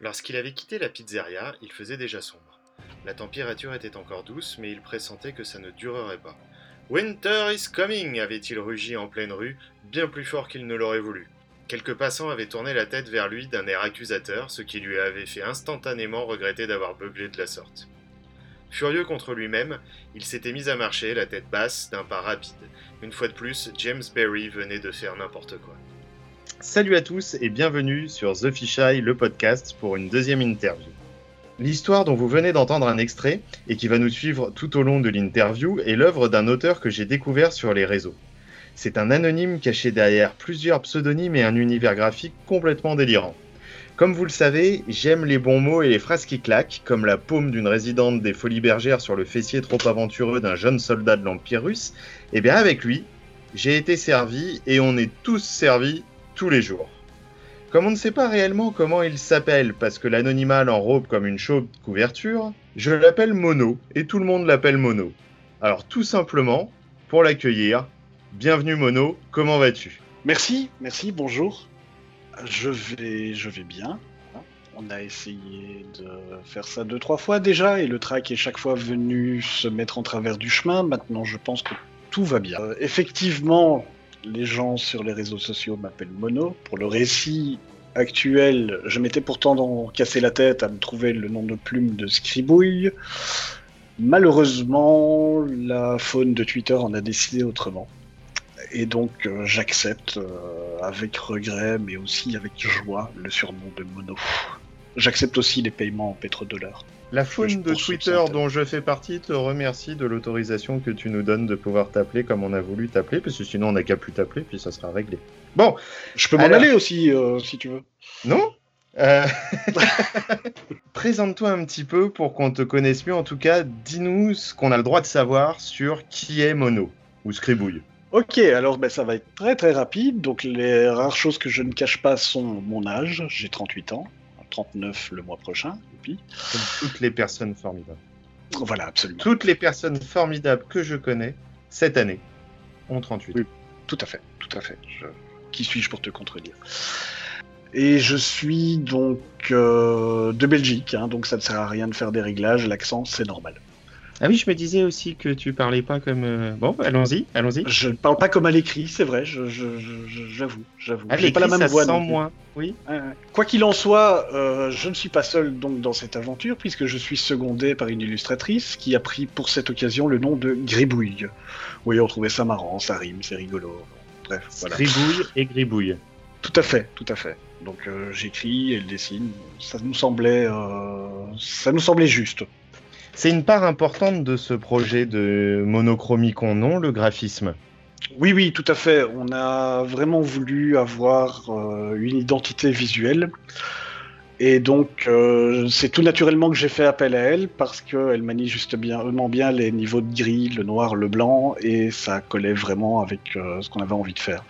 Lorsqu'il avait quitté la pizzeria, il faisait déjà sombre. La température était encore douce, mais il pressentait que ça ne durerait pas. Winter is coming avait-il rugi en pleine rue, bien plus fort qu'il ne l'aurait voulu. Quelques passants avaient tourné la tête vers lui d'un air accusateur, ce qui lui avait fait instantanément regretter d'avoir beuglé de la sorte. Furieux contre lui-même, il s'était mis à marcher, la tête basse, d'un pas rapide. Une fois de plus, James Berry venait de faire n'importe quoi. Salut à tous et bienvenue sur The Fisheye, le podcast, pour une deuxième interview. L'histoire dont vous venez d'entendre un extrait et qui va nous suivre tout au long de l'interview est l'œuvre d'un auteur que j'ai découvert sur les réseaux. C'est un anonyme caché derrière plusieurs pseudonymes et un univers graphique complètement délirant. Comme vous le savez, j'aime les bons mots et les phrases qui claquent, comme la paume d'une résidente des Folies Bergères sur le fessier trop aventureux d'un jeune soldat de l'Empire russe. Et bien avec lui, j'ai été servi et on est tous servis tous les jours. Comme on ne sait pas réellement comment il s'appelle parce que l'anonymat l'enrobe comme une chaude couverture, je l'appelle Mono et tout le monde l'appelle Mono. Alors tout simplement, pour l'accueillir, bienvenue Mono, comment vas-tu? Merci, merci, bonjour. Je vais, je vais bien. On a essayé de faire ça deux, trois fois déjà, et le track est chaque fois venu se mettre en travers du chemin. Maintenant, je pense que tout va bien. Euh, effectivement, les gens sur les réseaux sociaux m'appellent Mono. Pour le récit actuel, je m'étais pourtant cassé la tête à me trouver le nom de plume de Scribouille. Malheureusement, la faune de Twitter en a décidé autrement. Et donc euh, j'accepte euh, avec regret, mais aussi avec joie, le surnom de Mono. J'accepte aussi les paiements en pétrodollars. La faune de Twitter dont je fais partie te remercie de l'autorisation que tu nous donnes de pouvoir t'appeler comme on a voulu t'appeler, parce que sinon on n'a qu'à plus t'appeler, puis ça sera réglé. Bon. Je peux m'en aller aussi, euh, si tu veux. Non? Euh, Présente-toi un petit peu pour qu'on te connaisse mieux. En tout cas, dis-nous ce qu'on a le droit de savoir sur qui est Mono ou Scribouille. Ok, alors ben, ça va être très très rapide. Donc les rares choses que je ne cache pas sont mon âge. J'ai 38 ans, 39 le mois prochain. Et puis... Comme toutes les personnes formidables. Voilà, absolument. Toutes les personnes formidables que je connais cette année ont 38. Oui, tout à fait, tout à fait. Qui suis-je pour te contredire? Et je suis donc euh, de Belgique, hein, donc ça ne sert à rien de faire des réglages, l'accent c'est normal. Ah oui, je me disais aussi que tu parlais pas comme. Euh, bon, allons-y, allons-y. Je ne parle pas comme à l'écrit, c'est vrai, j'avoue, j'avoue. J'ai pas la même voix. Sans moins, oui. Quoi qu'il en soit, euh, je ne suis pas seul donc dans cette aventure puisque je suis secondé par une illustratrice qui a pris pour cette occasion le nom de Gribouille. Oui, on trouvait ça marrant, ça rime, c'est rigolo. Bref, voilà. Gribouille et Gribouille. Tout à fait, tout à fait. Donc euh, j'écris, elle dessine. Ça nous semblait, ça nous semblait juste. C'est une part importante de ce projet de monochromicon, non, le graphisme Oui, oui, tout à fait. On a vraiment voulu avoir euh, une identité visuelle. Et donc, euh, c'est tout naturellement que j'ai fait appel à elle parce qu'elle manie juste bien, vraiment bien les niveaux de gris, le noir, le blanc, et ça collait vraiment avec euh, ce qu'on avait envie de faire.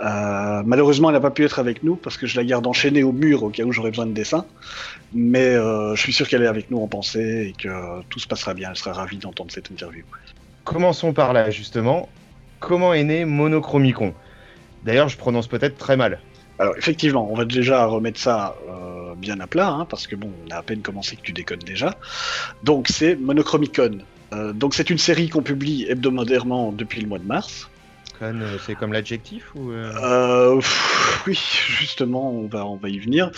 Euh, malheureusement, elle n'a pas pu être avec nous parce que je la garde enchaînée au mur au cas où j'aurais besoin de dessin. Mais je suis sûr qu'elle est avec nous en pensée et que tout se passera bien. Elle sera ravie d'entendre cette interview. Commençons par là, justement. Comment est né Monochromicon? D'ailleurs, je prononce peut-être très mal. Alors effectivement, on va déjà remettre ça euh, bien à plat, hein, parce que bon, on a à peine commencé que tu déconnes déjà. Donc c'est Monochromicon. Euh, donc c'est une série qu'on publie hebdomadairement depuis le mois de mars. Euh, c'est comme l'adjectif ou Oui, justement, on va, on va y venir.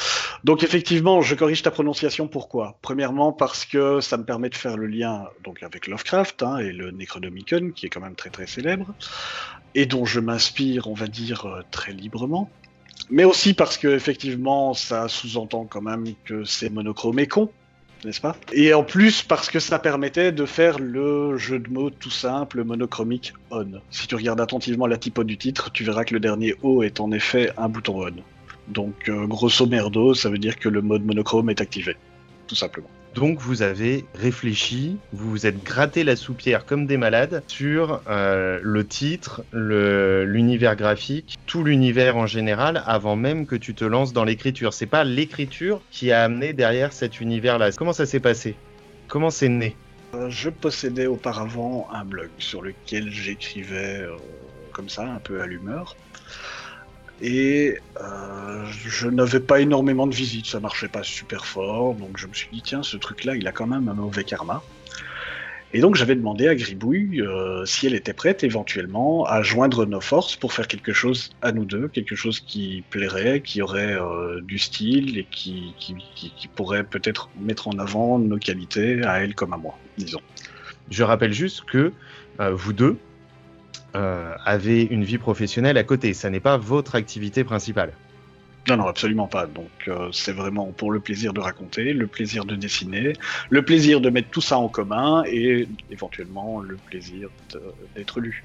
Donc effectivement, je corrige ta prononciation. Pourquoi? Premièrement parce que ça me permet de faire le lien donc avec Lovecraft hein, et le Necronomicon, qui est quand même très très célèbre, et dont je m'inspire, on va dire, très librement mais aussi parce que effectivement ça sous-entend quand même que c'est monochrome et con, n'est-ce pas? Et en plus parce que ça permettait de faire le jeu de mots tout simple monochromique on. Si tu regardes attentivement la typo du titre, tu verras que le dernier O est en effet un bouton on. Donc euh, grosso merdo, ça veut dire que le mode monochrome est activé, tout simplement. Donc vous avez réfléchi, vous vous êtes gratté la soupière comme des malades sur euh, le titre, l'univers graphique, tout l'univers en général, avant même que tu te lances dans l'écriture. C'est pas l'écriture qui a amené derrière cet univers-là. Comment ça s'est passé? Comment c'est né? Euh, Je possédais auparavant un blog sur lequel j'écrivais euh, comme ça, un peu à l'humeur. Et euh, je n'avais pas énormément de visites, ça marchait pas super fort, donc je me suis dit tiens ce truc-là il a quand même un mauvais karma. Et donc j'avais demandé à Gribouille euh, si elle était prête éventuellement à joindre nos forces pour faire quelque chose à nous deux, quelque chose qui plairait, qui aurait euh, du style et qui, pourrait peut-être mettre en avant nos qualités à elle comme à moi, disons. Je rappelle juste que vous deux, euh, avez une vie professionnelle à côté. Ça n'est pas votre activité principale. Non, non, absolument pas. Donc euh, c'est vraiment pour le plaisir de raconter, le plaisir de dessiner, le plaisir de mettre tout ça en commun et éventuellement le plaisir d'être lu.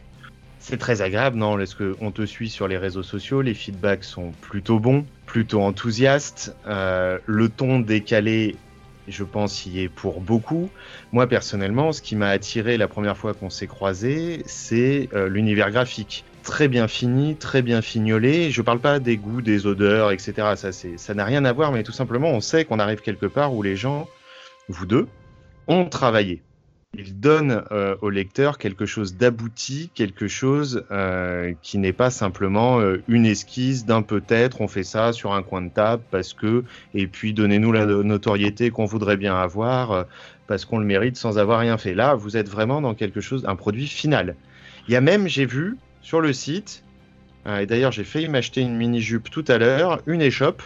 C'est très agréable, non? Est-ce qu'on te suit sur les réseaux sociaux? Les feedbacks sont plutôt bons, plutôt enthousiastes. Euh, le ton décalé je pense, y est pour beaucoup. Moi, personnellement, ce qui m'a attiré la première fois qu'on s'est croisé, c'est euh, l'univers graphique. Très bien fini, très bien fignolé. Je parle pas des goûts, des odeurs, etc. Ça, ça n'a rien à voir, mais tout simplement, on sait qu'on arrive quelque part où les gens, vous deux, ont travaillé il donne euh, au lecteur quelque chose d'abouti, quelque chose euh, qui n'est pas simplement euh, une esquisse d'un peut-être, on fait ça sur un coin de table parce que, et puis donnez-nous la notoriété qu'on voudrait bien avoir parce qu'on le mérite sans avoir rien fait. Là, vous êtes vraiment dans quelque chose, un produit final. Il y a même, j'ai vu sur le site, et d'ailleurs j'ai failli m'acheter une mini-jupe tout à l'heure, une échoppe,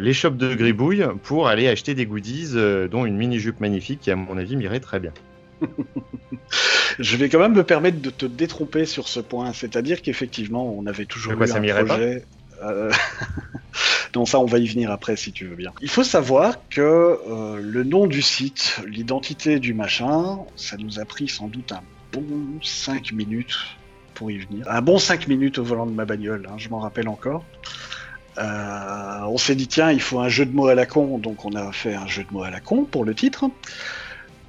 l'échoppe de Gribouille, pour aller acheter des goodies, dont une mini-jupe magnifique qui à mon avis m'irait très bien. je vais quand même me permettre de te détromper sur ce point. C'est-à-dire qu'effectivement, on avait toujours eu un projet. Euh... non, ça, on va y venir après si tu veux bien. Il faut savoir que euh, le nom du site, l'identité du machin, ça nous a pris sans doute un bon 5 minutes pour y venir. Un bon 5 minutes au volant de ma bagnole, hein, je m'en rappelle encore. Euh, on s'est dit, tiens, il faut un jeu de mots à la con, donc on a fait un jeu de mots à la con pour le titre.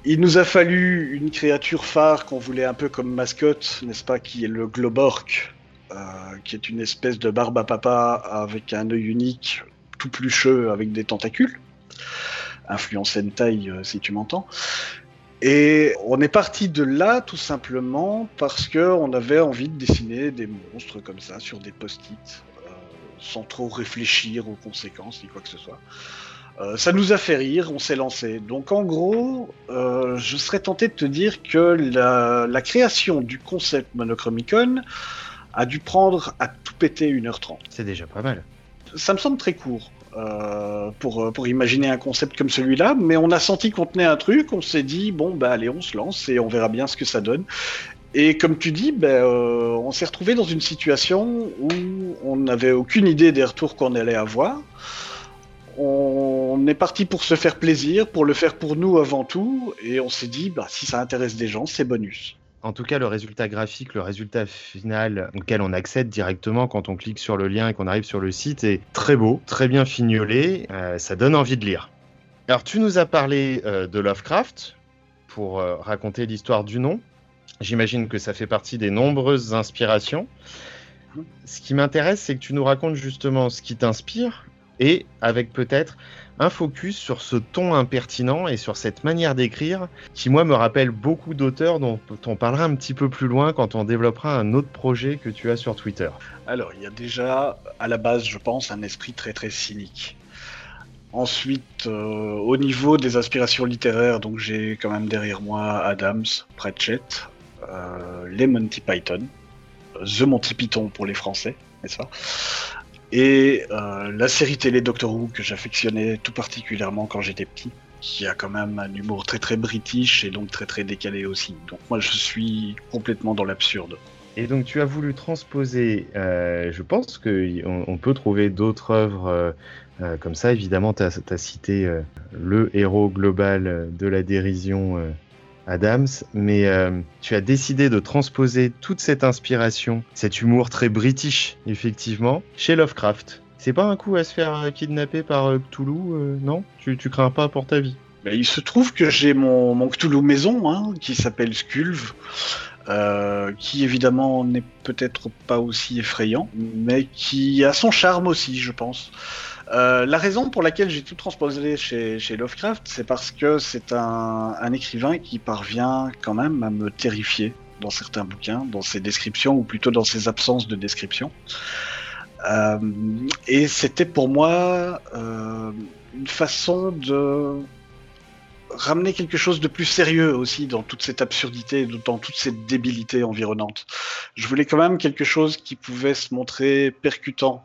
Il nous a fallu une créature phare qu'on voulait un peu comme mascotte, n'est-ce pas, qui est le Globork, euh, qui est une espèce de barbe à papa avec un œil unique, tout plucheux avec des tentacules. Influence Sentai, euh, si tu m'entends. Et on est parti de là tout simplement parce qu'on avait envie de dessiner des monstres comme ça sur des post-it, euh, sans trop réfléchir aux conséquences ni quoi que ce soit. Euh, ça nous a fait rire, on s'est lancé. Donc en gros, euh, je serais tenté de te dire que la, création du concept Monochromicon a dû prendre à tout péter 1h30. C'est déjà pas mal. Ça me semble très court. Euh, pour, pour imaginer un concept comme celui-là, mais on a senti qu'on tenait un truc, on s'est dit, bon, bah allez, on se lance et on verra bien ce que ça donne. Et comme tu dis, ben, on s'est retrouvé dans une situation où on n'avait aucune idée des retours qu'on allait avoir on est parti pour se faire plaisir, pour le faire pour nous avant tout, et on s'est dit, bah, si ça intéresse des gens, c'est bonus. En tout cas, le résultat graphique, le résultat final auquel on accède directement quand on clique sur le lien et qu'on arrive sur le site est très beau, très bien fignolé, euh, ça donne envie de lire. Alors, tu nous as parlé euh, de Lovecraft pour euh, raconter l'histoire du nom. J'imagine que ça fait partie des nombreuses inspirations. Ce qui m'intéresse, c'est que tu nous racontes justement ce qui t'inspire, et avec peut-être un focus sur ce ton impertinent et sur cette manière d'écrire qui, moi, me rappelle beaucoup d'auteurs dont on parlera un petit peu plus loin quand on développera un autre projet que tu as sur Twitter. Alors, il y a déjà, à la base, je pense, un esprit très très cynique. Ensuite, euh, au niveau des aspirations littéraires, donc j'ai quand même derrière moi Adams, Pratchett, euh, les Monty Python, The Monty Python pour les Français, n'est-ce pas? Et euh, la série télé Doctor Who que j'affectionnais tout particulièrement quand j'étais petit, qui a quand même un humour très très british et donc très très décalé aussi. Donc moi je suis complètement dans l'absurde. Et donc tu as voulu transposer, euh, je pense qu'on on peut trouver d'autres œuvres euh, comme ça. Évidemment, tu as, cité le héros global de la dérision Adams, mais euh, tu as décidé de transposer toute cette inspiration, cet humour très british, effectivement, chez Lovecraft. C'est pas un coup à se faire euh, kidnapper par euh, Cthulhu, non? Tu, tu crains pas pour ta vie? Ben, Il se trouve que j'ai mon, mon, Cthulhu maison, hein, qui s'appelle Sculve. qui évidemment n'est peut-être pas aussi effrayant, mais qui a son charme aussi, je pense. Euh, la raison pour laquelle j'ai tout transposé chez, Lovecraft, c'est parce que c'est un, écrivain qui parvient quand même à me terrifier dans certains bouquins, dans ses descriptions, ou plutôt dans ses absences de description. et c'était pour moi une façon de ramener quelque chose de plus sérieux aussi dans toute cette absurdité, dans toute cette débilité environnante. Je voulais quand même quelque chose qui pouvait se montrer percutant,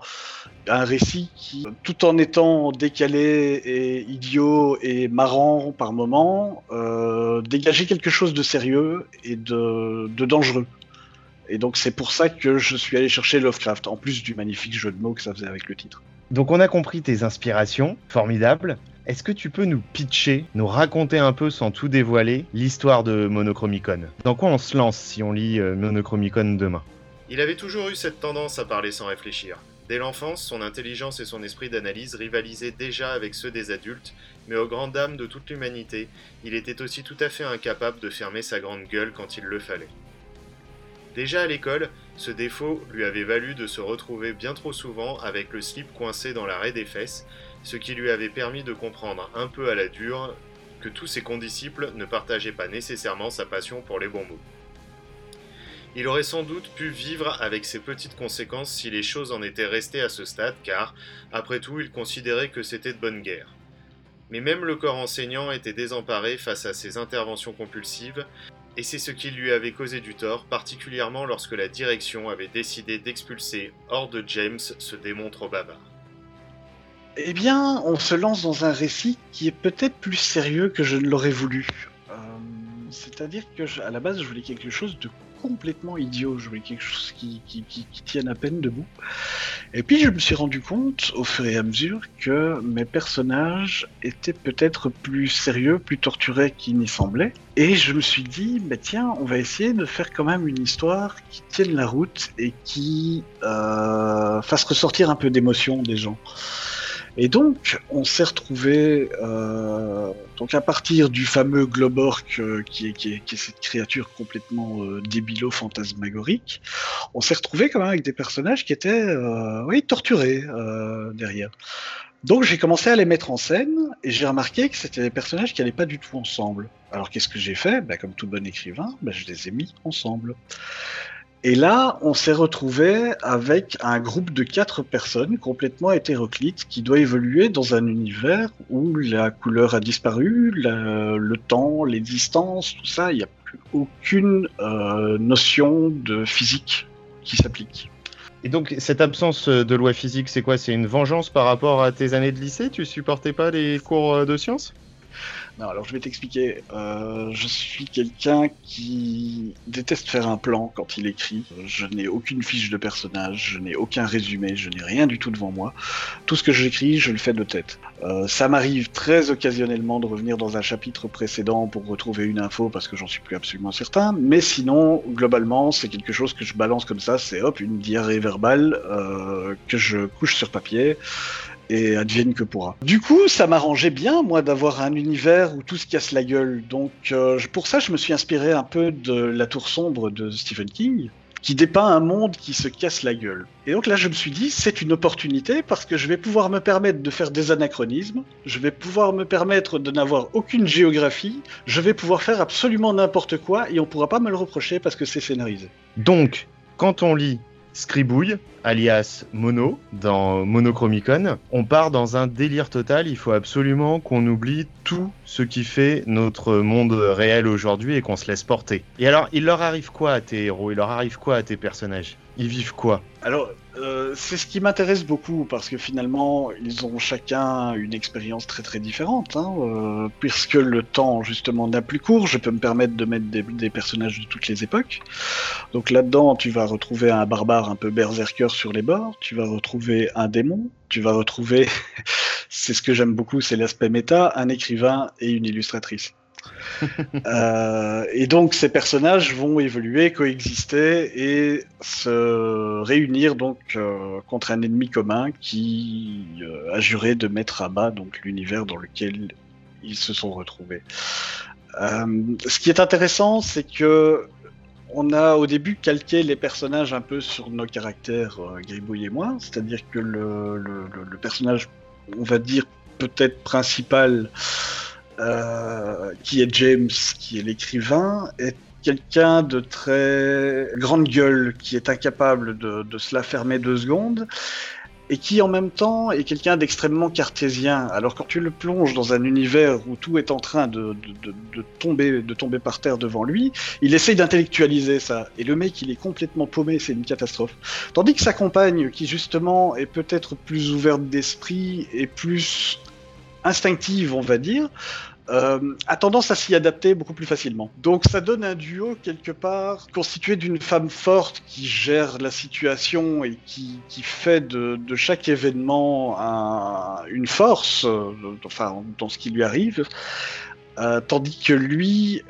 un récit qui, tout en étant décalé et idiot et marrant par moments, euh, dégageait quelque chose de sérieux et de, de dangereux. Et donc c'est pour ça que je suis allé chercher Lovecraft, en plus du magnifique jeu de mots que ça faisait avec le titre. Donc on a compris tes inspirations, formidables. Est-ce que tu peux nous pitcher, nous raconter un peu sans tout dévoiler l'histoire de Monochromicon? Dans quoi on se lance si on lit euh, Monochromicon demain? Il avait toujours eu cette tendance à parler sans réfléchir. Dès l'enfance, son intelligence et son esprit d'analyse rivalisaient déjà avec ceux des adultes, mais aux grandes dames de toute l'humanité, il était aussi tout à fait incapable de fermer sa grande gueule quand il le fallait. Déjà à l'école, ce défaut lui avait valu de se retrouver bien trop souvent avec le slip coincé dans l'arrêt des fesses, ce qui lui avait permis de comprendre un peu à la dure que tous ses condisciples ne partageaient pas nécessairement sa passion pour les bons mots. Il aurait sans doute pu vivre avec ces petites conséquences si les choses en étaient restées à ce stade, car, après tout, il considérait que c'était de bonne guerre. Mais même le corps enseignant était désemparé face à ces interventions compulsives, et c'est ce qui lui avait causé du tort, particulièrement lorsque la direction avait décidé d'expulser hors de James ce démon trop bavard. Eh bien, on se lance dans un récit qui est peut-être plus sérieux que je ne l'aurais voulu. Euh, c'est-à-dire que, à la base, je voulais quelque chose de complètement idiot. Je voulais quelque chose qui, tienne à peine debout. Et puis, je me suis rendu compte, au fur et à mesure, que mes personnages étaient peut-être plus sérieux, plus torturés qu'il n'y semblait. Et je me suis dit, bah tiens, on va essayer de faire quand même une histoire qui tienne la route et qui euh, fasse ressortir un peu d'émotion des gens. Et donc, on s'est retrouvé, euh, donc à partir du fameux Globork, euh, qui, est, cette créature complètement euh, débilo-fantasmagorique, on s'est retrouvé quand même avec des personnages qui étaient, euh, oui, torturés derrière. Donc j'ai commencé à les mettre en scène et j'ai remarqué que c'était des personnages qui n'allaient pas du tout ensemble. Alors qu'est-ce que j'ai fait? Bah, Comme tout bon écrivain, bah, je les ai mis ensemble. Et là, on s'est retrouvé avec un groupe de quatre personnes complètement hétéroclites qui doit évoluer dans un univers où la couleur a disparu, le temps, les distances, tout ça, il n'y a plus aucune euh, notion de physique qui s'applique. Et donc, cette absence de loi physique, c'est quoi? C'est une vengeance par rapport à tes années de lycée? Tu supportais pas les cours de sciences? Alors je vais t'expliquer. Euh, je suis quelqu'un qui déteste faire un plan quand il écrit. Je n'ai aucune fiche de personnage, je n'ai aucun résumé, je n'ai rien du tout devant moi. Tout ce que j'écris, je le fais de tête. Euh, ça m'arrive très occasionnellement de revenir dans un chapitre précédent pour retrouver une info parce que j'en suis plus absolument certain. Mais sinon, globalement, c'est quelque chose que je balance comme ça. C'est hop, une diarrhée verbale euh, que je couche sur papier et advienne que pourra. Du coup, ça m'arrangeait bien, moi, d'avoir un univers où tout se casse la gueule. Donc, euh, pour ça, je me suis inspiré un peu de La Tour Sombre de Stephen King, qui dépeint un monde qui se casse la gueule. Et donc là, je me suis dit, c'est une opportunité parce que je vais pouvoir me permettre de faire des anachronismes, je vais pouvoir me permettre de n'avoir aucune géographie, je vais pouvoir faire absolument n'importe quoi et on pourra pas me le reprocher parce que c'est scénarisé. Donc, quand on lit Scribouille, alias Mono, dans Monochromicon. On part dans un délire total, il faut absolument qu'on oublie tout ce qui fait notre monde réel aujourd'hui et qu'on se laisse porter. Et alors, il leur arrive quoi à tes héros? Il leur arrive quoi à tes personnages? Ils vivent quoi? Alors, euh, c'est ce qui m'intéresse beaucoup parce que finalement, ils ont chacun une expérience très très différente. Hein, euh, puisque le temps justement n'a plus court, je peux me permettre de mettre des, personnages de toutes les époques. Donc là-dedans, tu vas retrouver un barbare un peu berserker sur les bords, tu vas retrouver un démon, tu vas retrouver, c'est ce que j'aime beaucoup, c'est l'aspect méta, un écrivain et une illustratrice. Euh, et donc ces personnages vont évoluer, coexister et se réunir donc euh, contre un ennemi commun qui euh, a juré de mettre à bas donc l'univers dans lequel ils se sont retrouvés. ce qui est intéressant, c'est que on a au début calqué les personnages un peu sur nos caractères, Gribouille et moi, c'est-à-dire que le, le, personnage, on va dire peut-être principal, euh, qui est James, qui est l'écrivain, est quelqu'un de très grande gueule, qui est incapable de, se la fermer deux secondes, et qui en même temps est quelqu'un d'extrêmement cartésien. Alors quand tu le plonges dans un univers où tout est en train de, de, tomber, de tomber par terre devant lui, il essaye d'intellectualiser ça. Et le mec, il est complètement paumé, c'est une catastrophe. Tandis que sa compagne, qui justement est peut-être plus ouverte d'esprit et plus instinctive, on va dire, euh, a tendance à s'y adapter beaucoup plus facilement. Donc ça donne un duo quelque part constitué d'une femme forte qui gère la situation et qui, fait de, chaque événement un, une force, euh, enfin dans ce qui lui arrive, euh, tandis que lui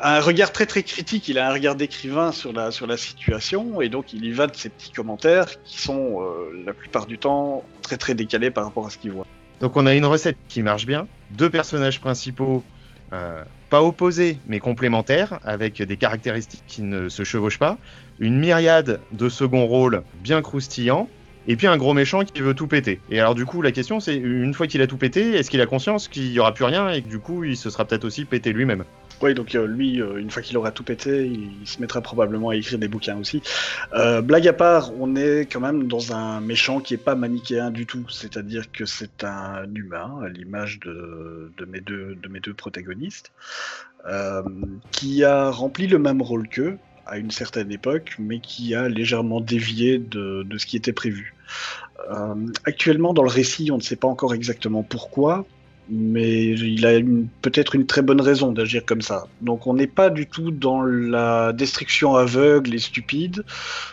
a un regard très très critique, il a un regard d'écrivain sur la, situation et donc il y va de ses petits commentaires qui sont la plupart du temps très très décalés par rapport à ce qu'il voit. Donc on a une recette qui marche bien, deux personnages principaux euh, pas opposés mais complémentaires, avec des caractéristiques qui ne se chevauchent pas, une myriade de second rôles bien croustillants, et puis un gros méchant qui veut tout péter. Et alors du coup la question c'est, une fois qu'il a tout pété, est-ce qu'il a conscience qu'il n'y aura plus rien et que du coup il se sera peut-être aussi pété lui-même? Oui, donc euh, lui, euh, une fois qu'il aura tout pété, il, se mettra probablement à écrire des bouquins aussi. Euh, blague à part, on est quand même dans un méchant qui est pas manichéen du tout. C'est-à-dire que c'est un humain, à l'image de, mes deux, protagonistes, qui a rempli le même rôle qu'eux à une certaine époque, mais qui a légèrement dévié de, ce qui était prévu. Actuellement, dans le récit, on ne sait pas encore exactement pourquoi, mais il a peut-être une très bonne raison d'agir comme ça. Donc on n'est pas du tout dans la destruction aveugle et stupide.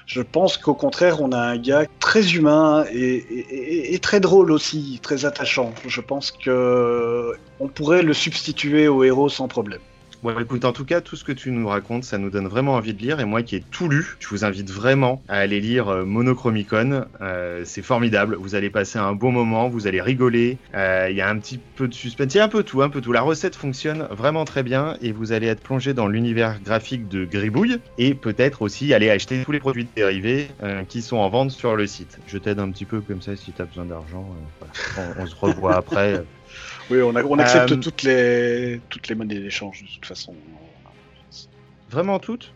Je pense qu'au contraire, on a un gars très humain et, très drôle aussi, très attachant. Je pense que on pourrait le substituer au héros sans problème. Bon, écoute, en tout cas, tout ce que tu nous racontes, ça nous donne vraiment envie de lire. Et moi qui ai tout lu, je vous invite vraiment à aller lire euh, Monochromicon. Euh, c'est formidable. Vous allez passer un bon moment, vous allez rigoler. Euh, Il y a un petit peu de suspense, il y a un peu tout, un peu tout. La recette fonctionne vraiment très bien et vous allez être plongé dans l'univers graphique de Gribouille et peut-être aussi aller acheter tous les produits dérivés euh, qui sont en vente sur le site. Je t'aide un petit peu comme ça si tu as besoin d'argent. Voilà. on, on, se revoit après. Oui, on, a, on accepte euh, toutes, les, toutes les monnaies d'échange de toute façon. Vraiment toutes?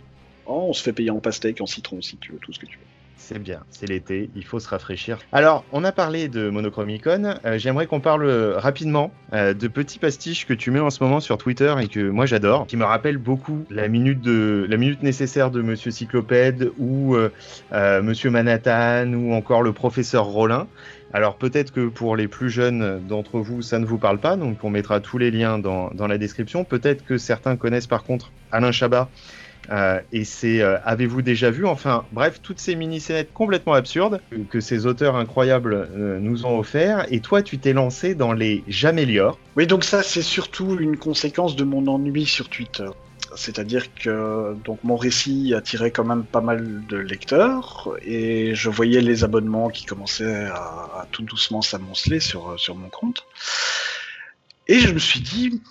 Oh, On se fait payer en pastèque, en citron si tu veux, tout ce que tu veux. C'est bien, c'est l'été, il faut se rafraîchir. Alors, on a parlé de Monochromicon, euh, j'aimerais qu'on parle rapidement euh, de petits pastiches que tu mets en ce moment sur Twitter et que moi j'adore, qui me rappellent beaucoup la minute, de, la minute nécessaire de Monsieur Cyclopède ou euh, Monsieur Manhattan ou encore le professeur Rollin. Alors peut-être que pour les plus jeunes d'entre vous, ça ne vous parle pas, donc on mettra tous les liens dans, dans la description. Peut-être que certains connaissent par contre Alain Chabat. Euh, et c'est euh, avez-vous déjà vu Enfin, bref, toutes ces mini-scénettes complètement absurdes que, ces auteurs incroyables euh, nous ont offert. Et toi, tu t'es lancé dans les J'améliore. Oui, donc ça, c'est surtout une conséquence de mon ennui sur Twitter. C'est-à-dire que donc mon récit attirait quand même pas mal de lecteurs et je voyais les abonnements qui commençaient à, à tout doucement s'amonceler sur, sur mon compte. Et je me suis dit,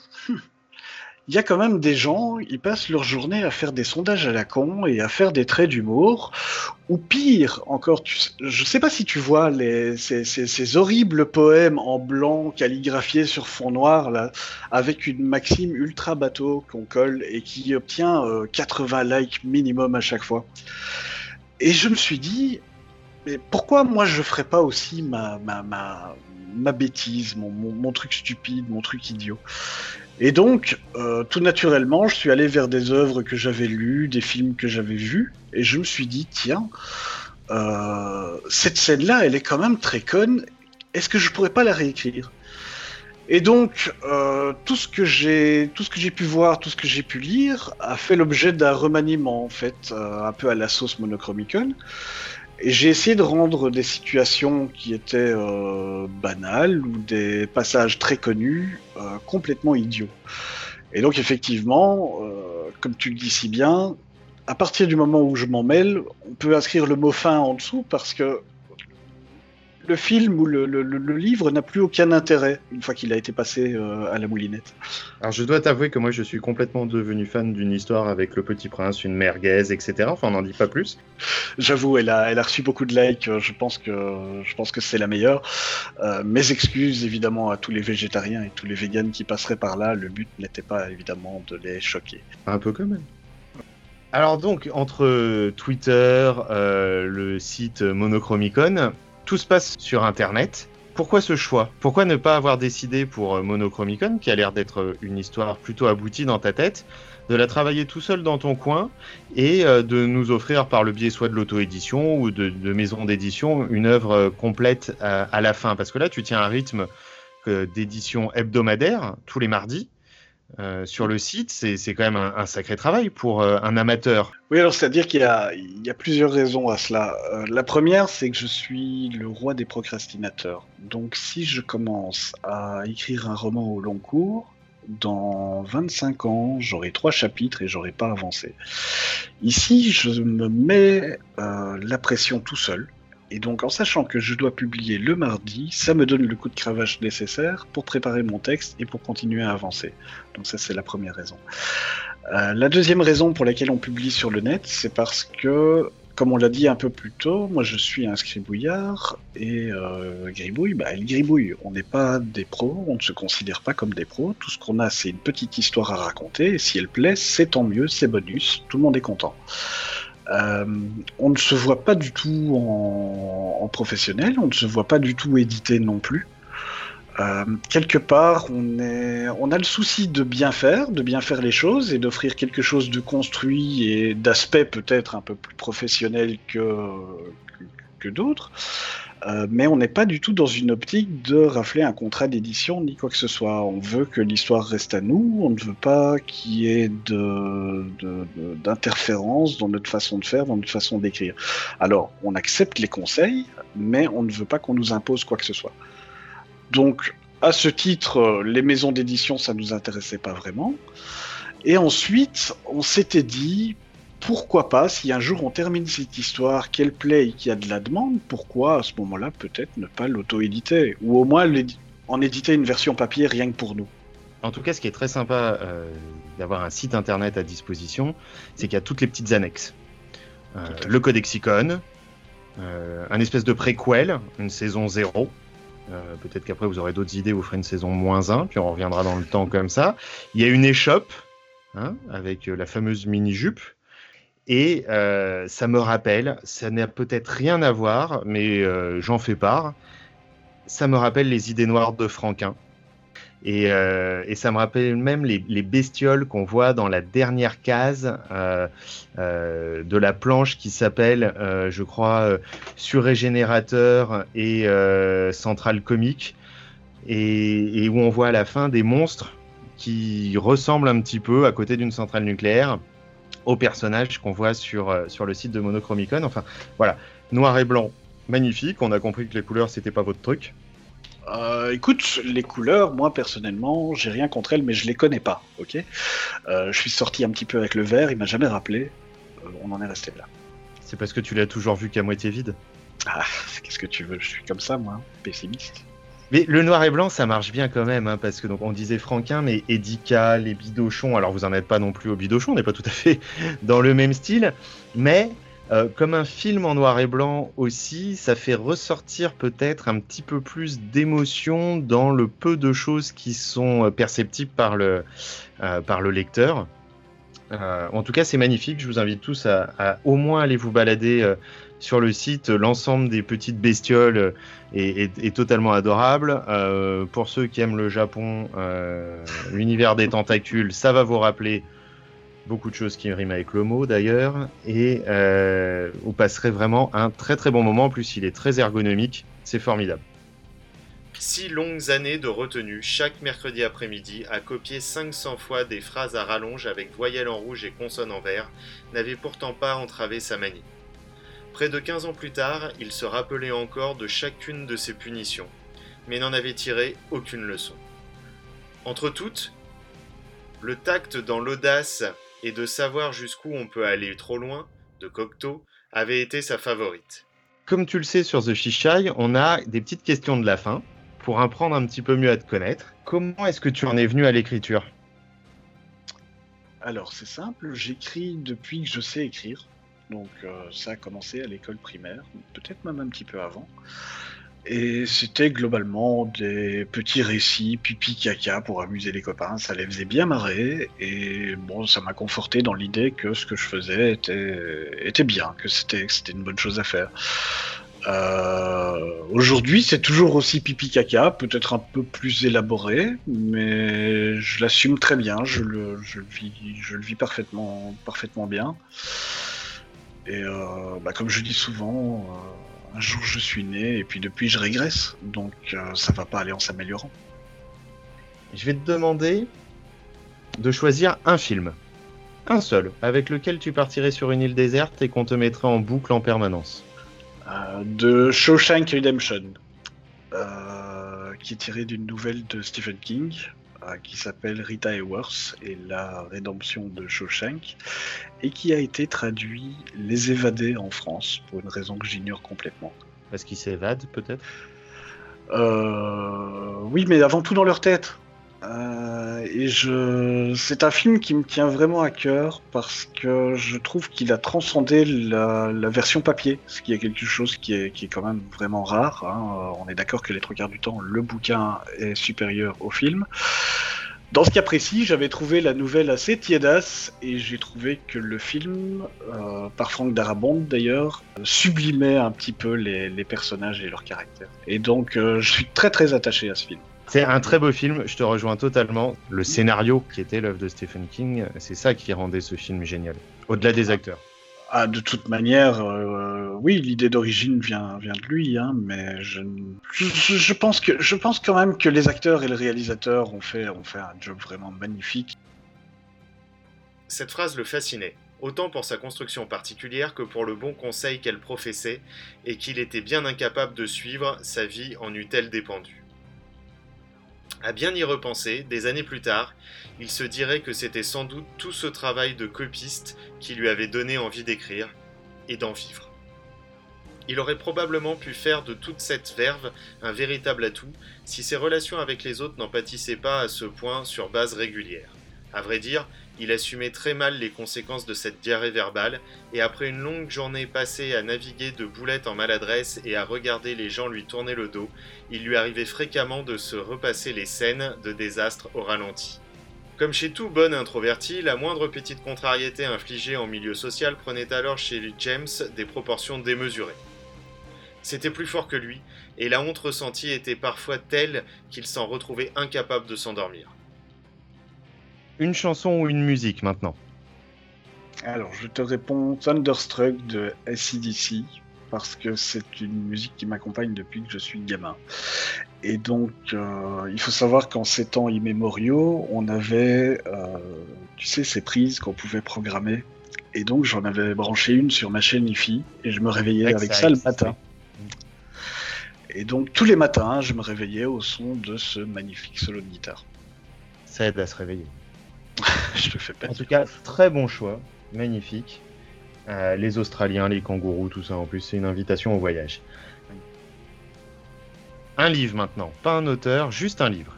il y a quand même des gens, ils passent leur journée à faire des sondages à la con et à faire des traits d'humour. Ou pire, encore, je sais pas si tu vois ces, horribles poèmes en blanc calligraphiés sur fond noir, avec une maxime ultra bateau qu'on colle et qui obtient euh, 80 likes minimum à chaque fois. Et je me suis dit, mais pourquoi moi je ferais pas aussi ma, bêtise, mon truc stupide, mon truc idiot? Et donc, euh, tout naturellement, je suis allé vers des œuvres que j'avais lues, des films que j'avais vus, et je me suis dit, tiens, euh, cette scène-là, elle est quand même très conne, est-ce que je pourrais pas la réécrire? Et donc, euh, tout ce que j'ai, pu voir, tout ce que j'ai pu lire, a fait l'objet d'un remaniement, en fait, un peu à la sauce monochromicon. J'ai essayé de rendre des situations qui étaient euh, banales ou des passages très connus euh, complètement idiots. Et donc effectivement, euh, comme tu le dis si bien, à partir du moment où je m'en mêle, on peut inscrire le mot fin en dessous parce que le film ou le, livre n'a plus aucun intérêt une fois qu'il a été passé euh, à la moulinette. Alors je dois t'avouer que moi je suis complètement devenu fan d'une histoire avec le Petit Prince, une merguez, etc. Enfin on n'en dit pas plus. J'avoue, elle a, elle a reçu beaucoup de likes. Je pense que je pense que c'est la meilleure. Euh, mes excuses évidemment à tous les végétariens et tous les véganes qui passeraient par là. Le but n'était pas évidemment de les choquer. Un peu quand même. Alors donc, entre Twitter, euh, le site Monochromicon, tout se passe sur Internet. Pourquoi ce choix? Pourquoi ne pas avoir décidé pour euh, Monochromicon, qui a l'air d'être une histoire plutôt aboutie dans ta tête, de la travailler tout seul dans ton coin et euh, de nous offrir par le biais soit de l'auto-édition ou de, de maison d'édition une œuvre complète à, la fin? Parce que là, tu tiens un rythme d'édition hebdomadaire tous les mardis euh, sur le site, c'est quand même un, sacré travail pour euh, un amateur. Oui, alors c'est-à-dire qu'il y, a plusieurs raisons à cela. Euh, la première, c'est que je suis le roi des procrastinateurs. Donc si je commence à écrire un roman au long cours, dans 25 ans, j'aurai trois chapitres et j'aurai pas avancé. Ici, je me mets la pression tout seul. Et donc, en sachant que je dois publier le mardi, ça me donne le coup de cravache nécessaire pour préparer mon texte et pour continuer à avancer. Donc ça, c'est la première raison. Euh, la deuxième raison pour laquelle on publie sur le net, c'est parce que, comme on l'a dit un peu plus tôt, moi je suis un scribouillard et euh, gribouille, bah, elle gribouille. On n'est pas des pros, on ne se considère pas comme des pros. Tout ce qu'on a, c'est une petite histoire à raconter. Et si elle plaît, c'est tant mieux, c'est bonus, tout le monde est content. Euh, on ne se voit pas du tout en, professionnel, on ne se voit pas du tout édité non plus. Euh, quelque part, on, a le souci de bien faire, de bien faire les choses et d'offrir quelque chose de construit et d'aspect peut-être un peu plus professionnel que d'autres. Euh, mais on n'est pas du tout dans une optique de rafler un contrat d'édition ni quoi que ce soit. On veut que l'histoire reste à nous, on ne veut pas qu'il y ait d'interférence dans notre façon de faire, dans notre façon d'écrire. Alors, on accepte les conseils, mais on ne veut pas qu'on nous impose quoi que ce soit. Donc, à ce titre, les maisons d'édition, ça ne nous intéressait pas vraiment. Et ensuite, on s'était dit, pourquoi pas, si un jour on termine cette histoire, qu'elle plaît et qu'il y a de la demande, pourquoi à ce moment-là peut-être ne pas l'auto-éditer Ou au moins en éditer une version papier rien que pour nous. En tout cas, ce qui est très sympa euh, d'avoir un site internet à disposition, c'est qu'il y a toutes les petites annexes. Euh, le codexicon, euh, un espèce de préquel, une saison 0. Peut-être qu'après vous aurez d'autres idées, vous ferez une saison moins 1, puis on reviendra dans le temps comme ça. Il y a une échoppe, hein, avec la fameuse mini-jupe. Et euh, ça me rappelle, ça n'a peut-être rien à voir, mais euh, j'en fais part. Ça me rappelle les idées noires de Franquin. Et, euh, ça me rappelle même les, bestioles qu'on voit dans la dernière case de la planche qui s'appelle, je crois, Surrégénérateur et Centrale Comique. Et, et, où on voit à la fin des monstres qui ressemblent un petit peu à côté d'une centrale nucléaire aux personnages qu'on voit sur, euh, sur le site de Monochromicon. Enfin, voilà, noir et blanc, magnifique. On a compris que les couleurs, c'était pas votre truc. Euh, écoute, les couleurs, moi personnellement, j'ai rien contre elles, mais je les connais pas, ok? Euh, Je suis sorti un petit peu avec le vert, il m'a jamais rappelé. on en est resté là. C'est parce que tu l'as toujours vu qu'à moitié vide? Ah, qu'est-ce que tu veux? Je suis comme ça, moi, pessimiste. Mais le noir et blanc, ça marche bien quand même, hein, parce que on disait Franquin, mais Edika, les Bidochons, alors vous en êtes pas non plus au Bidochon, on n'est pas tout à fait dans le même style, mais euh, comme un film en noir et blanc aussi, ça fait ressortir peut-être un petit peu plus d'émotion dans le peu de choses qui sont euh, perceptibles par le, euh, lecteur. en tout cas, c'est magnifique. Je vous invite tous à, au moins aller vous balader sur le site, l'ensemble des petites bestioles est, totalement adorable. Euh, pour ceux qui aiment le Japon, euh, l'univers des tentacules, ça va vous rappeler beaucoup de choses qui riment avec le mot d'ailleurs. Et euh, vous passerez vraiment un très très bon moment. En plus, il est très ergonomique. C'est formidable. Six longues années de retenue chaque mercredi après-midi à copier 500 fois des phrases à rallonge avec voyelles en rouge et consonnes en vert n'avaient pourtant pas entravé sa manie. Près de 15 ans plus tard, il se rappelait encore de chacune de ses punitions, mais n'en avait tiré aucune leçon. Entre toutes, le tact dans l'audace et de savoir jusqu'où on peut aller trop loin, de Cocteau, avait été sa favorite. Comme tu le sais sur The Fisheye, on a des petites questions de la fin pour apprendre un petit peu mieux à te connaître. Comment est-ce que tu en es venu à l'écriture? Alors, c'est simple, j'écris depuis que je sais écrire. Donc, euh, ça a commencé à l'école primaire, peut-être même un petit peu avant. Et c'était globalement des petits récits pipi caca pour amuser les copains. Ça les faisait bien marrer. Et bon, ça m'a conforté dans l'idée que ce que je faisais était, bien, que c'était une bonne chose à faire. Euh, Aujourd'hui, c'est toujours aussi pipi caca, peut-être un peu plus élaboré, mais je l'assume très bien. Je le, je le vis, je le vis parfaitement bien. Et euh, bah, comme je dis souvent. Euh, un jour je suis né et puis depuis je régresse, donc euh, ça va pas aller en s'améliorant. Je vais te demander de choisir un film, un seul, avec lequel tu partirais sur une île déserte et qu'on te mettrait en boucle en permanence. De Shawshank Redemption, qui est tiré d'une nouvelle de Stephen King, qui s'appelle Rita Hayworth et la rédemption de Shawshank, et qui a été traduit Les évadés en France, pour une raison que j'ignore complètement. Parce qu'ils s'évadent peut-être? Euh, Oui, mais avant tout dans leur tête. Euh, et je, c'est un film qui me tient vraiment à cœur parce que je trouve qu'il a transcendé la, version papier, ce qui est quelque chose qui est, quand même vraiment rare. Hein. On est d'accord que les trois quarts du temps, le bouquin est supérieur au film. Dans ce cas précis, j'avais trouvé la nouvelle assez tiédasse et j'ai trouvé que le film, euh, par Franck Darabont d'ailleurs, sublimait un petit peu les, personnages et leurs caractères. Et donc, euh, je suis très très attaché à ce film. C'est un très beau film, je te rejoins totalement. Le scénario qui était l'œuvre de Stephen King, c'est ça qui rendait ce film génial, au-delà des acteurs. Ah, de toute manière, euh, oui, l'idée d'origine vient, vient de lui, hein, mais je, je, pense que, je pense quand même que les acteurs et le réalisateur ont fait, ont fait un job vraiment magnifique. Cette phrase le fascinait, autant pour sa construction particulière que pour le bon conseil qu'elle professait, et qu'il était bien incapable de suivre, sa vie en eût-elle dépendu. À bien y repenser, des années plus tard, il se dirait que c'était sans doute tout ce travail de copiste qui lui avait donné envie d'écrire et d'en vivre. Il aurait probablement pu faire de toute cette verve un véritable atout si ses relations avec les autres n'en pâtissaient pas à ce point sur base régulière. À vrai dire, il assumait très mal les conséquences de cette diarrhée verbale, et après une longue journée passée à naviguer de boulettes en maladresse et à regarder les gens lui tourner le dos, il lui arrivait fréquemment de se repasser les scènes de désastre au ralenti. Comme chez tout bon introverti, la moindre petite contrariété infligée en milieu social prenait alors chez James des proportions démesurées. C'était plus fort que lui, et la honte ressentie était parfois telle qu'il s'en retrouvait incapable de s'endormir. Une chanson ou une musique maintenant Alors, je te réponds Thunderstruck de SCDC, parce que c'est une musique qui m'accompagne depuis que je suis gamin. Et donc, euh, il faut savoir qu'en ces temps immémoriaux, on avait, euh, tu sais, ces prises qu'on pouvait programmer. Et donc, j'en avais branché une sur ma chaîne IFI et je me réveillais avec ça le matin. Et donc, tous les matins, je me réveillais au son de ce magnifique solo de guitare. Ça aide à se réveiller. je te fais pas. En tout cas, très bon choix, magnifique. Euh, les Australiens, les kangourous, tout ça en plus, c'est une invitation au voyage. Un livre maintenant, pas un auteur, juste un livre.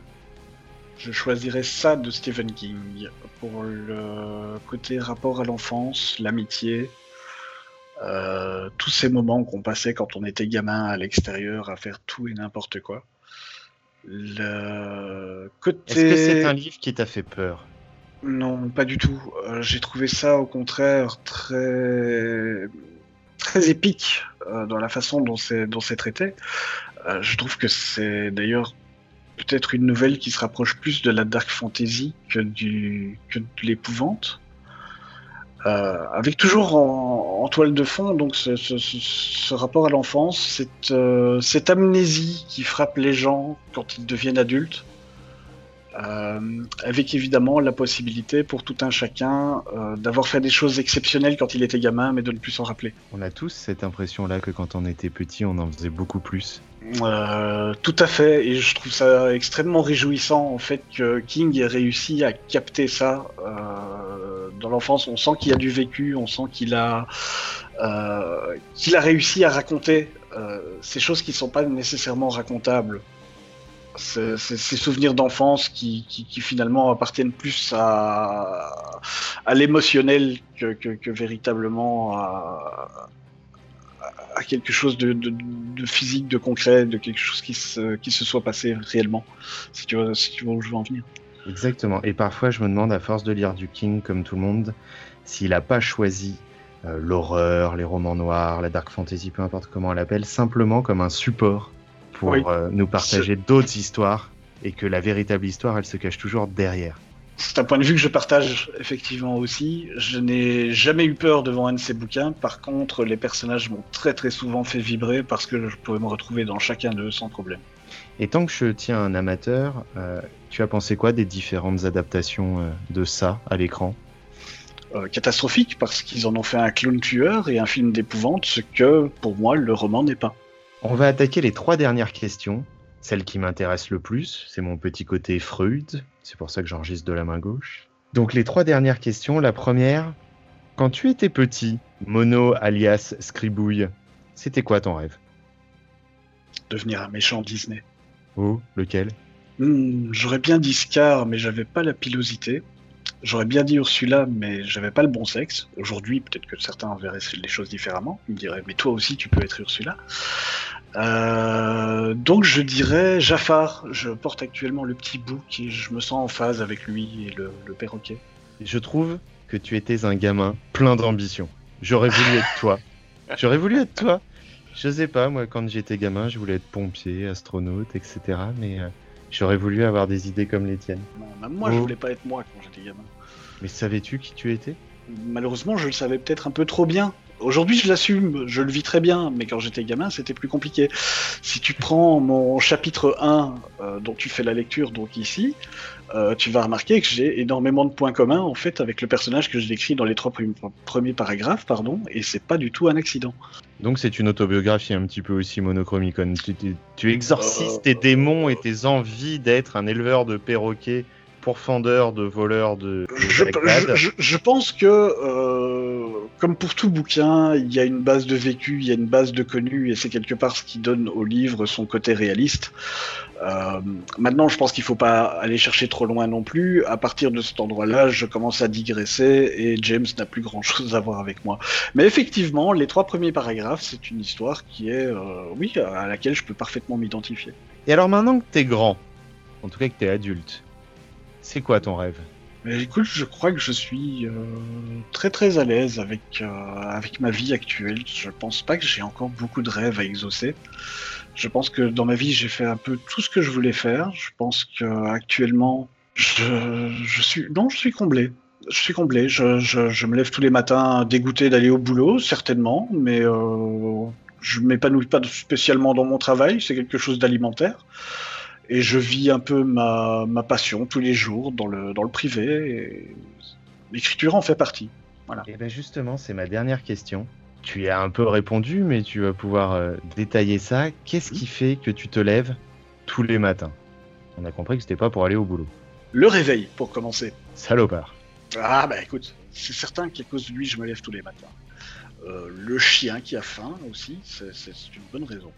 Je choisirais ça de Stephen King pour le côté rapport à l'enfance, l'amitié, euh, tous ces moments qu'on passait quand on était gamin à l'extérieur à faire tout et n'importe quoi. Le côté. Est-ce que c'est un livre qui t'a fait peur? Non, pas du tout. Euh, j'ai trouvé ça au contraire très épique euh, dans la façon dont c'est traité. Euh, je trouve que c'est d'ailleurs peut-être une nouvelle qui se rapproche plus de la dark fantasy que de l'épouvante. avec toujours en, toile de fond donc ce, rapport à l'enfance, cette amnésie qui frappe les gens quand ils deviennent adultes. Euh, avec évidemment la possibilité pour tout un chacun euh, d'avoir fait des choses exceptionnelles quand il était gamin, mais de ne plus s'en rappeler. On a tous cette impression-là que quand on était petit, on en faisait beaucoup plus. Euh, tout à fait, et je trouve ça extrêmement réjouissant en fait que King ait réussi à capter ça dans l'enfance. On sent qu'il a du vécu, on sent qu'il a, qu'il a réussi à raconter ces choses qui ne sont pas nécessairement racontables. Ces, souvenirs d'enfance qui, finalement appartiennent plus à, l'émotionnel que, véritablement à, quelque chose de, physique, de concret, de quelque chose qui se, soit passé réellement, si tu, vois, si tu où je veux en venir. Exactement. Et parfois, je me demande, à force de lire du King, comme tout le monde, s'il n'a pas choisi euh, l'horreur, les romans noirs, la dark fantasy, peu importe comment on l'appelle, simplement comme un support pour euh, nous partager d'autres histoires et que la véritable histoire, elle se cache toujours derrière. C'est un point de vue que je partage effectivement aussi. Je n'ai jamais eu peur devant un de ces bouquins. Par contre, les personnages m'ont très très souvent fait vibrer parce que je pouvais me retrouver dans chacun d'eux sans problème. Et tant que je tiens un amateur, euh, tu as pensé quoi des différentes adaptations euh, de ça à l'écran? Euh, Catastrophique parce qu'ils en ont fait un clown tueur et un film d'épouvante, ce que pour moi le roman n'est pas. On va attaquer les trois dernières questions. Celle qui m'intéresse le plus, c'est mon petit côté Freud, c'est pour ça que j'enregistre de la main gauche. Donc les trois dernières questions. La première, quand tu étais petit, Mono alias Scribouille, c'était quoi ton rêve? Devenir un méchant Disney. Oh, lequel? Hmm, J'aurais bien dit Scar, mais j'avais pas la pilosité. J'aurais bien dit Ursula, mais j'avais pas le bon sexe. Aujourd'hui, peut-être que certains verraient les choses différemment. Ils me diraient, mais toi aussi, tu peux être Ursula. Euh, donc je dirais Jafar. Je porte actuellement le petit bouc et je me sens en phase avec lui et le, perroquet. Je trouve que tu étais un gamin plein d'ambition. J'aurais voulu être toi. J'aurais voulu être toi. Je sais pas, moi, quand j'étais gamin, je voulais être pompier, astronaute, etc. Mais euh, j'aurais voulu avoir des idées comme les tiennes. Non, même moi, je oh. voulais pas être moi quand j'étais gamin. Mais savais-tu qui tu étais? Malheureusement, je le savais peut-être un peu trop bien. Aujourd'hui, je l'assume, je le vis très bien, mais quand j'étais gamin, c'était plus compliqué. Si tu prends mon chapitre 1, euh, dont tu fais la lecture, donc ici, euh, tu vas remarquer que j'ai énormément de points communs, en fait, avec le personnage que je décris dans les trois premiers paragraphes, pardon, et c'est pas du tout un accident. Donc c'est une autobiographie un petit peu aussi monochromie. Tu, tu, exorcises tes démons et tes envies d'être un éleveur de perroquets pourfendeur de voleurs de, je, pense que, euh, comme pour tout bouquin, il y a une base de vécu, il y a une base de connu, et c'est quelque part ce qui donne au livre son côté réaliste. Euh, maintenant, je pense qu'il ne faut pas aller chercher trop loin non plus. À partir de cet endroit-là, je commence à digresser et James n'a plus grand-chose à voir avec moi. Mais effectivement, les trois premiers paragraphes, c'est une histoire qui est, euh, oui, à laquelle je peux parfaitement m'identifier. Et alors maintenant que tu es grand, en tout cas que tu es adulte, c'est quoi ton rêve? Mais écoute, je crois que je suis euh, très très à l'aise avec, euh, avec ma vie actuelle. Je pense pas que j'ai encore beaucoup de rêves à exaucer. Je pense que dans ma vie, j'ai fait un peu tout ce que je voulais faire. Je pense que actuellement, je, je suis non, je suis comblé. Je suis comblé. Je, je, me lève tous les matins dégoûté d'aller au boulot, certainement, mais euh, je m'épanouis pas spécialement dans mon travail. C'est quelque chose d'alimentaire et je vis un peu ma, passion tous les jours dans le, dans le privé. L'écriture en fait partie. Voilà. Et bien justement, c'est ma dernière question. Tu y as un peu répondu, mais tu vas pouvoir euh, détailler ça. Qu'est-ce qui fait que tu te lèves tous les matins? On a compris que c'était pas pour aller au boulot. Le réveil, pour commencer. Salopard. Ah bah écoute, c'est certain qu'à cause de lui, je me lève tous les matins. Euh, le chien qui a faim aussi, c'est une bonne raison.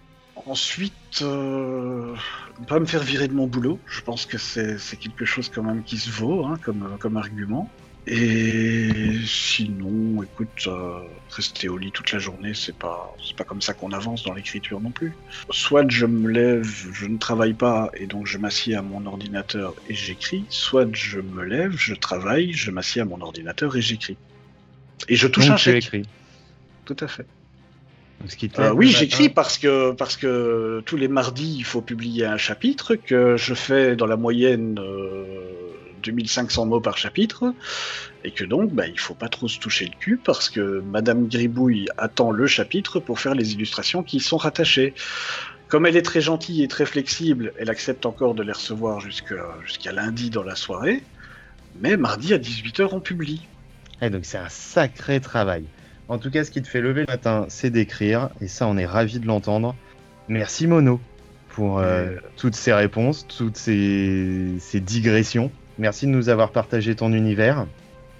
Ensuite, euh, ne pas me faire virer de mon boulot. Je pense que c'est quelque chose quand même qui se vaut hein, comme, comme argument. Et sinon, écoute, euh, rester au lit toute la journée, c'est pas, pas comme ça qu'on avance dans l'écriture non plus. Soit je me lève, je ne travaille pas et donc je m'assieds à mon ordinateur et j'écris, soit je me lève, je travaille, je m'assieds à mon ordinateur et j'écris. Et je touche un chèque. Écrit. Tout à fait. Euh, oui, j'écris parce que, parce que tous les mardis, il faut publier un chapitre que je fais dans la moyenne 2500 euh, mots par chapitre, et que donc bah, il faut pas trop se toucher le cul parce que Madame Gribouille attend le chapitre pour faire les illustrations qui y sont rattachées. Comme elle est très gentille et très flexible, elle accepte encore de les recevoir jusqu'à lundi dans la soirée, mais mardi à 18h on publie. Et donc c'est un sacré travail. En tout cas, ce qui te fait lever le matin, c'est d'écrire, et ça, on est ravi de l'entendre. Merci Mono pour euh, toutes ces réponses, toutes ces, digressions. Merci de nous avoir partagé ton univers.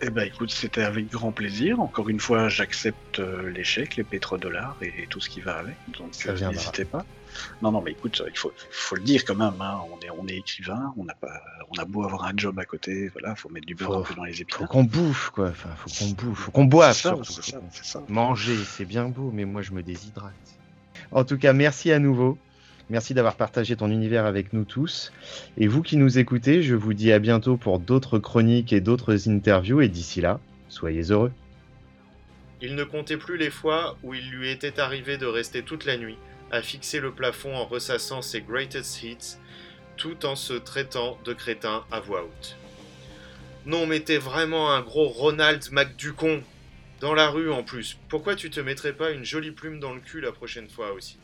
Eh ben écoute, c'était avec grand plaisir. Encore une fois, j'accepte euh, l'échec, les pétrodollars et, et tout ce qui va avec. Donc euh, n'hésitez pas. Non, non, mais écoute, il faut, faut le dire quand même. hein, On est, on est écrivain, on a pas, on a beau avoir un job à côté. Voilà, faut mettre du beurre Faut- un peu dans les Faut épinards. qu'on bouffe, quoi. Enfin, faut qu'on bouffe. Faut qu'on boive, C'est ça, surtout. c'est ça, c'est ça. Manger, c'est bien beau, mais moi, je me déshydrate. En tout cas, merci à nouveau. Merci d'avoir partagé ton univers avec nous tous. Et vous qui nous écoutez, je vous dis à bientôt pour d'autres chroniques et d'autres interviews. Et d'ici là, soyez heureux. Il ne comptait plus les fois où il lui était arrivé de rester toute la nuit, à fixer le plafond en ressassant ses greatest hits, tout en se traitant de crétin à voix haute. Non, mais t'es vraiment un gros Ronald McDucon Dans la rue en plus. Pourquoi tu te mettrais pas une jolie plume dans le cul la prochaine fois aussi?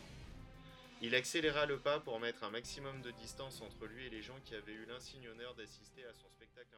Il accéléra le pas pour mettre un maximum de distance entre lui et les gens qui avaient eu l'insigne honneur d'assister à son spectacle.